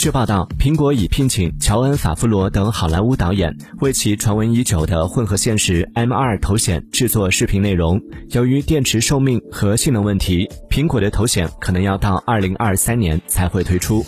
据报道，苹果已聘请乔恩法夫罗等好莱坞导演为其传闻已久的混合现实 M2 头显制作视频内容。由于电池寿命和性能问题，苹果的头显可能要到2023年才会推出。